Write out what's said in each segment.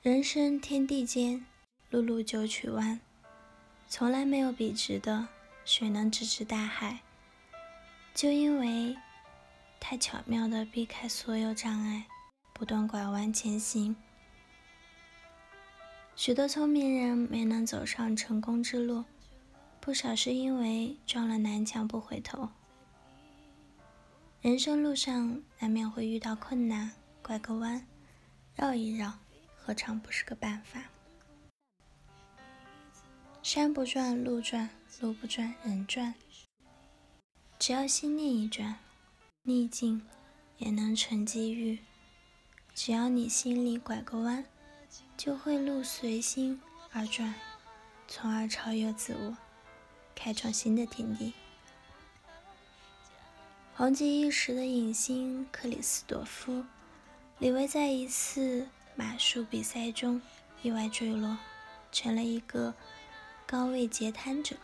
人生天地间，碌碌九曲弯，从来没有笔直的。谁能直至大海？就因为太巧妙地避开所有障碍，不断拐弯前行。许多聪明人没能走上成功之路，不少是因为撞了南墙不回头。人生路上难免会遇到困难，拐个弯，绕一绕，何尝不是个办法？山不转路转，路不转人转。只要心念一转，逆境也能成机遇。只要你心里拐个弯，就会路随心而转，从而超越自我，开创新的天地。红极一时的影星克里斯朵夫·李维在一次马术比赛中意外坠落，成了一个。高位截瘫者，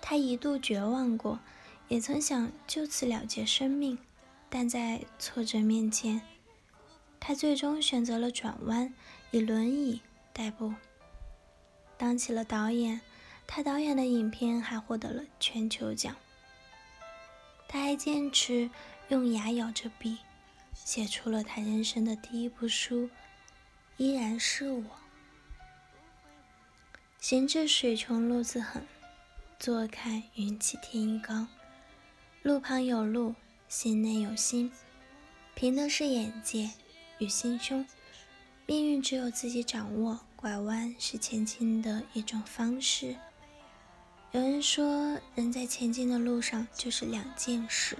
他一度绝望过，也曾想就此了结生命，但在挫折面前，他最终选择了转弯，以轮椅代步，当起了导演。他导演的影片还获得了全球奖。他还坚持用牙咬着笔，写出了他人生的第一部书，《依然是我》。行至水穷路自横，坐看云起天亦高。路旁有路，心内有心，凭的是眼界与心胸。命运只有自己掌握，拐弯是前进的一种方式。有人说，人在前进的路上就是两件事：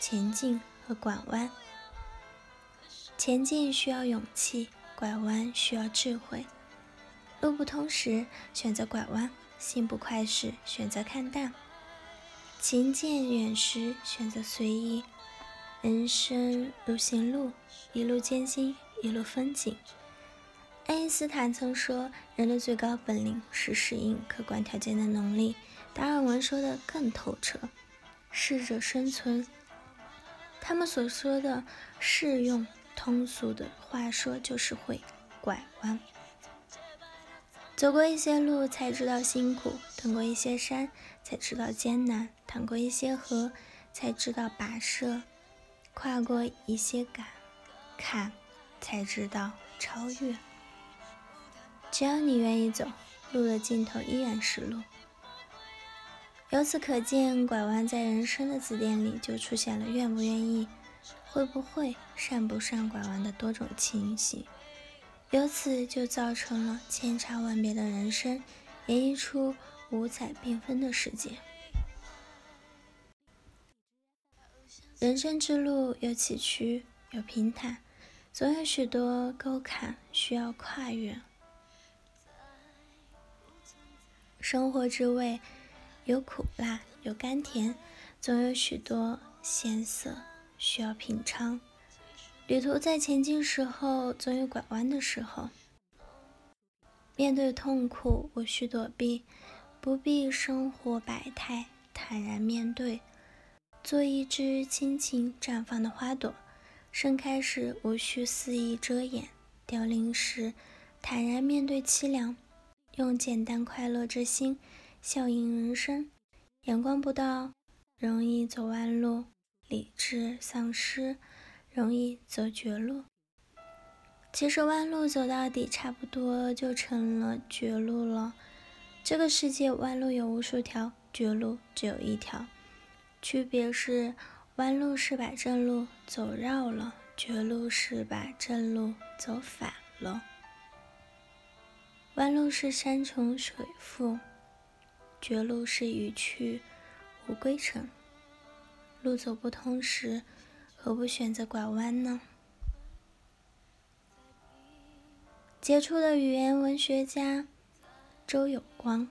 前进和拐弯。前进需要勇气，拐弯需要智慧。路不通时，选择拐弯；心不快时，选择看淡；情渐远时，选择随意。人生如行路，一路艰辛，一路风景。爱因斯坦曾说：“人的最高本领是适应客观条件的能力。”达尔文说的更透彻：“适者生存。”他们所说的适用通俗的话说，就是会拐弯。走过一些路，才知道辛苦；登过一些山，才知道艰难；淌过一些河，才知道跋涉；跨过一些坎，坎才知道超越。只要你愿意走，路的尽头依然是路。由此可见，拐弯在人生的字典里就出现了愿不愿意、会不会、善不善拐弯的多种情形。由此就造成了千差万别的人生，演绎出五彩缤纷的世界。人生之路有崎岖，有平坦，总有许多沟坎需要跨越。生活之味有苦辣，有甘甜，总有许多鲜涩需要品尝。旅途在前进时候，总有拐弯的时候。面对痛苦，无需躲避，不必生活百态，坦然面对。做一只轻轻绽放的花朵，盛开时无需肆意遮掩，凋零时坦然面对凄凉。用简单快乐之心，笑迎人生。眼光不到，容易走弯路；理智丧失。容易走绝路，其实弯路走到底，差不多就成了绝路了。这个世界弯路有无数条，绝路只有一条，区别是弯路是把正路走绕了，绝路是把正路走反了。弯路是山重水复，绝路是一去无归程。路走不通时。何不选择拐弯呢？杰出的语言文学家周有光，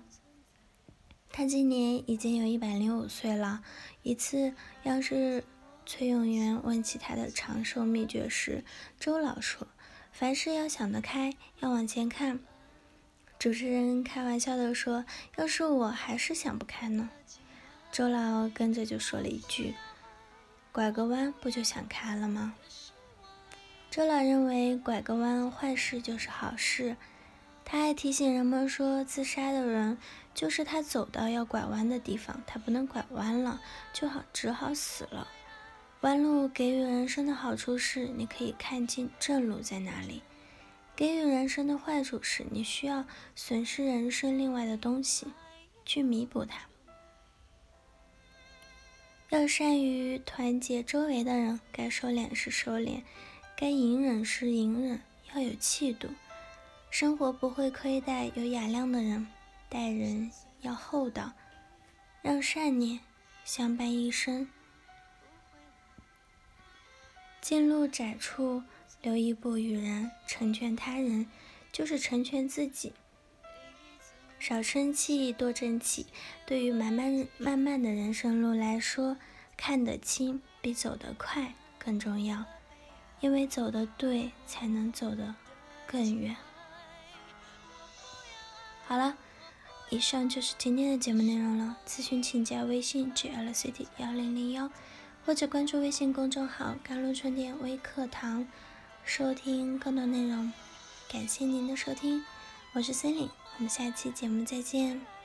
他今年已经有一百零五岁了。一次，要是崔永元问起他的长寿秘诀时，周老说：“凡事要想得开，要往前看。”主持人开玩笑的说：“要是我还是想不开呢？”周老跟着就说了一句。拐个弯不就想开了吗？周老认为拐个弯坏事就是好事。他还提醒人们说，自杀的人就是他走到要拐弯的地方，他不能拐弯了，就好只好死了。弯路给予人生的好处是，你可以看清正路在哪里；给予人生的坏处是，你需要损失人生另外的东西去弥补它。要善于团结周围的人，该收敛时收敛，该隐忍时隐忍，要有气度。生活不会亏待有雅量的人，待人要厚道，让善念相伴一生。进路窄处留一步与人，成全他人就是成全自己。少生气，多争气。对于漫漫漫漫的人生路来说，看得清比走得快更重要，因为走得对，才能走得更远。好了，以上就是今天的节目内容了。咨询请加微信 glct 幺零零幺，或者关注微信公众号“甘露春天微课堂”，收听更多内容。感谢您的收听，我是森林，我们下期节目再见。